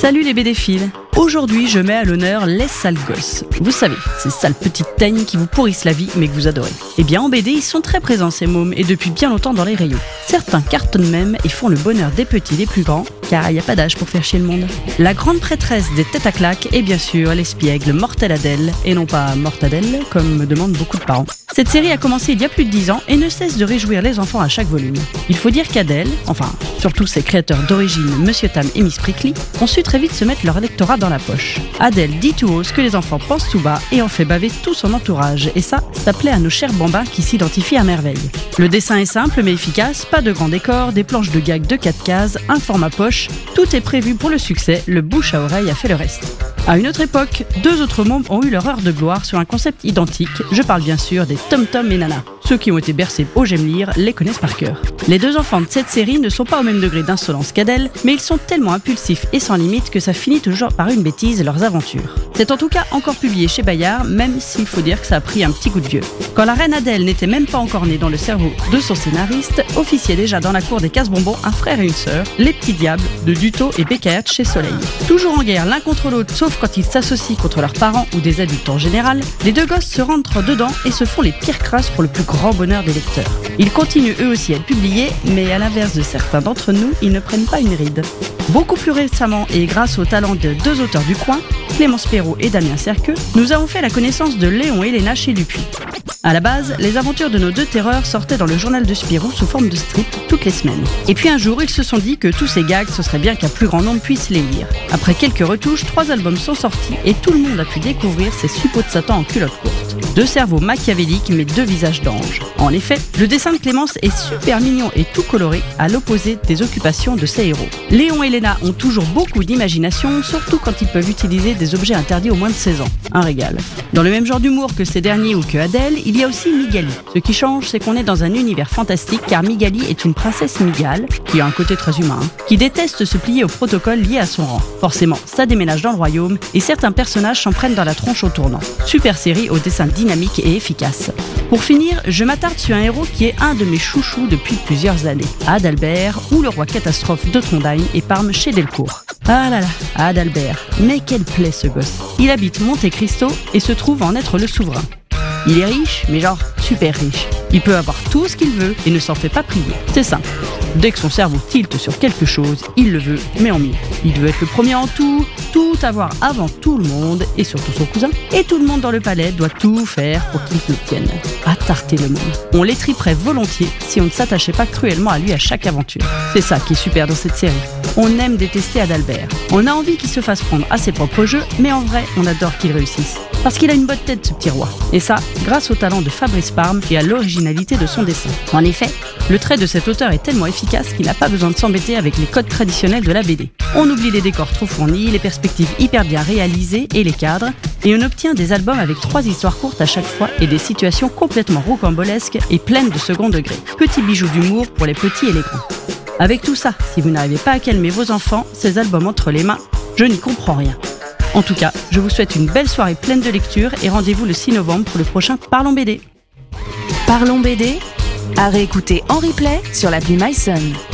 Salut les BD-philes Aujourd'hui, je mets à l'honneur les sales gosses. Vous savez, ces sales petites teignes qui vous pourrissent la vie mais que vous adorez. Eh bien, en BD, ils sont très présents ces mômes et depuis bien longtemps dans les rayons. Certains cartonnent même et font le bonheur des petits et des plus grands, car il n'y a pas d'âge pour faire chier le monde. La grande prêtresse des têtes à claques est bien sûr l'espiègle Mortel Adèle, et non pas Mortadelle, comme me demandent beaucoup de parents. Cette série a commencé il y a plus de 10 ans et ne cesse de réjouir les enfants à chaque volume. Il faut dire qu'Adèle, enfin surtout ses créateurs d'origine, Monsieur Tam et Miss Prickly, ont su très vite se mettre leur lectorat dans la poche. Adèle dit tout haut ce que les enfants pensent tout bas et en fait baver tout son entourage, et ça, ça plaît à nos chers bambins qui s'identifient à merveille. Le dessin est simple mais efficace, pas de grands décors, des planches de gag de 4 cases, un format poche, tout est prévu pour le succès, le bouche à oreille a fait le reste. À une autre époque, deux autres mômes ont eu leur heure de gloire sur un concept identique, je parle bien sûr des Tom Tom et Nana. Ceux qui ont été bercés au J'aime lire les connaissent par cœur. Les deux enfants de cette série ne sont pas au même degré d'insolence qu'Adèle, mais ils sont tellement impulsifs et sans limite que ça finit toujours par une bêtise leurs aventures. C'est en tout cas encore publié chez Bayard, même s'il faut dire que ça a pris un petit coup de vieux. Quand la reine Adèle n'était même pas encore née dans le cerveau de son scénariste, officiait déjà dans la cour des casse-bonbons un frère et une sœur, les petits diables de Duto et Beckert chez Soleil. Toujours en guerre l'un contre l'autre, sauf quand ils s'associent contre leurs parents ou des adultes en général, les deux gosses se rentrent dedans et se font les pires crasses pour le plus grand bonheur des lecteurs. Ils continuent eux aussi à être publiés, mais à l'inverse de certains d'entre nous, ils ne prennent pas une ride. Beaucoup plus récemment, et grâce au talent de deux auteurs du coin, Clémence Perrault et Damien Cerqueux, nous avons fait la connaissance de Léon et Léna chez Dupuis. À la base, les aventures de nos deux terreurs sortaient dans le journal de Spirou sous forme de strip toutes les semaines. Et puis un jour, ils se sont dit que tous ces gags, ce serait bien qu'un plus grand nombre puisse les lire. Après quelques retouches, trois albums sont sortis et tout le monde a pu découvrir ces suppôts de Satan en culotte courte. Deux cerveaux machiavéliques mais deux visages d'anges. En effet, le dessin de Clémence est super mignon et tout coloré à l'opposé des occupations de ses héros. Léon et Léna ont toujours beaucoup d'imagination, surtout quand ils peuvent utiliser des objets interdits aux moins de 16 ans. Un régal. Dans le même genre d'humour que ces derniers ou que Adèle, il y a aussi Migali. Ce qui change, c'est qu'on est dans un univers fantastique car Migali est une princesse migale, qui a un côté très humain, qui déteste se plier au protocole lié à son rang. Forcément, ça déménage dans le royaume et certains personnages s'en prennent dans la tronche au tournant. Super série au dynamique et efficace. Pour finir, je m'attarde sur un héros qui est un de mes chouchous depuis plusieurs années, Adalbert ou le roi catastrophe de Trondheim et Parme chez Delcourt. Ah là là, Adalbert, mais quelle plaît ce gosse. Il habite Monte Cristo et se trouve en être le souverain. Il est riche, mais genre super riche. Il peut avoir tout ce qu'il veut et ne s'en fait pas prier. C'est simple. Dès que son cerveau tilte sur quelque chose, il le veut, mais en mieux. Il veut être le premier en tout, tout avoir avant tout le monde, et surtout son cousin. Et tout le monde dans le palais doit tout faire pour qu'il l'obtienne. À le monde. On l'étriperait volontiers si on ne s'attachait pas cruellement à lui à chaque aventure. C'est ça qui est super dans cette série. On aime détester Adalbert. On a envie qu'il se fasse prendre à ses propres jeux, mais en vrai, on adore qu'il réussisse. Parce qu'il a une bonne tête, ce petit roi. Et ça, grâce au talent de Fabrice Parme et à l'originalité de son dessin. En effet, le trait de cet auteur est tellement efficace qu'il n'a pas besoin de s'embêter avec les codes traditionnels de la BD. On oublie les décors trop fournis, les perspectives hyper bien réalisées et les cadres, et on obtient des albums avec trois histoires courtes à chaque fois et des situations complètement rocambolesques et pleines de second degré. Petit bijou d'humour pour les petits et les grands. Avec tout ça, si vous n'arrivez pas à calmer vos enfants, ces albums entre les mains, je n'y comprends rien. En tout cas, je vous souhaite une belle soirée pleine de lecture et rendez-vous le 6 novembre pour le prochain Parlons BD. Parlons BD à réécouter en replay sur l'appli MySun.